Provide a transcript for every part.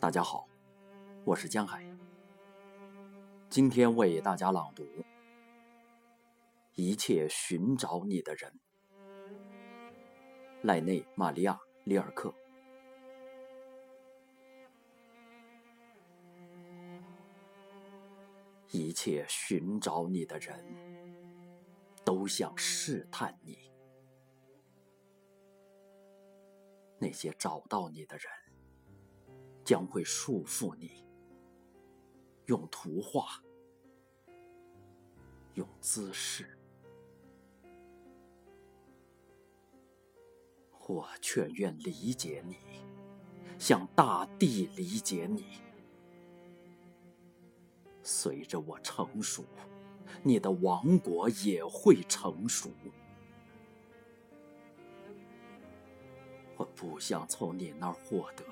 大家好，我是江海。今天为大家朗读《一切寻找你的人》，赖内·玛利亚·里尔克。一切寻找你的人，都想试探你；那些找到你的人，将会束缚你，用图画，用姿势。我却愿理解你，像大地理解你。随着我成熟，你的王国也会成熟。我不想从你那儿获得。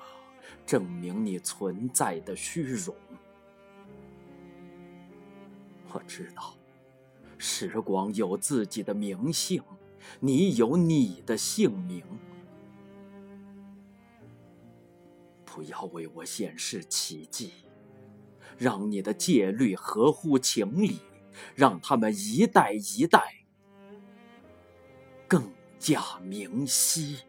证明你存在的虚荣。我知道，时光有自己的名姓，你有你的姓名。不要为我显示奇迹，让你的戒律合乎情理，让他们一代一代更加明晰。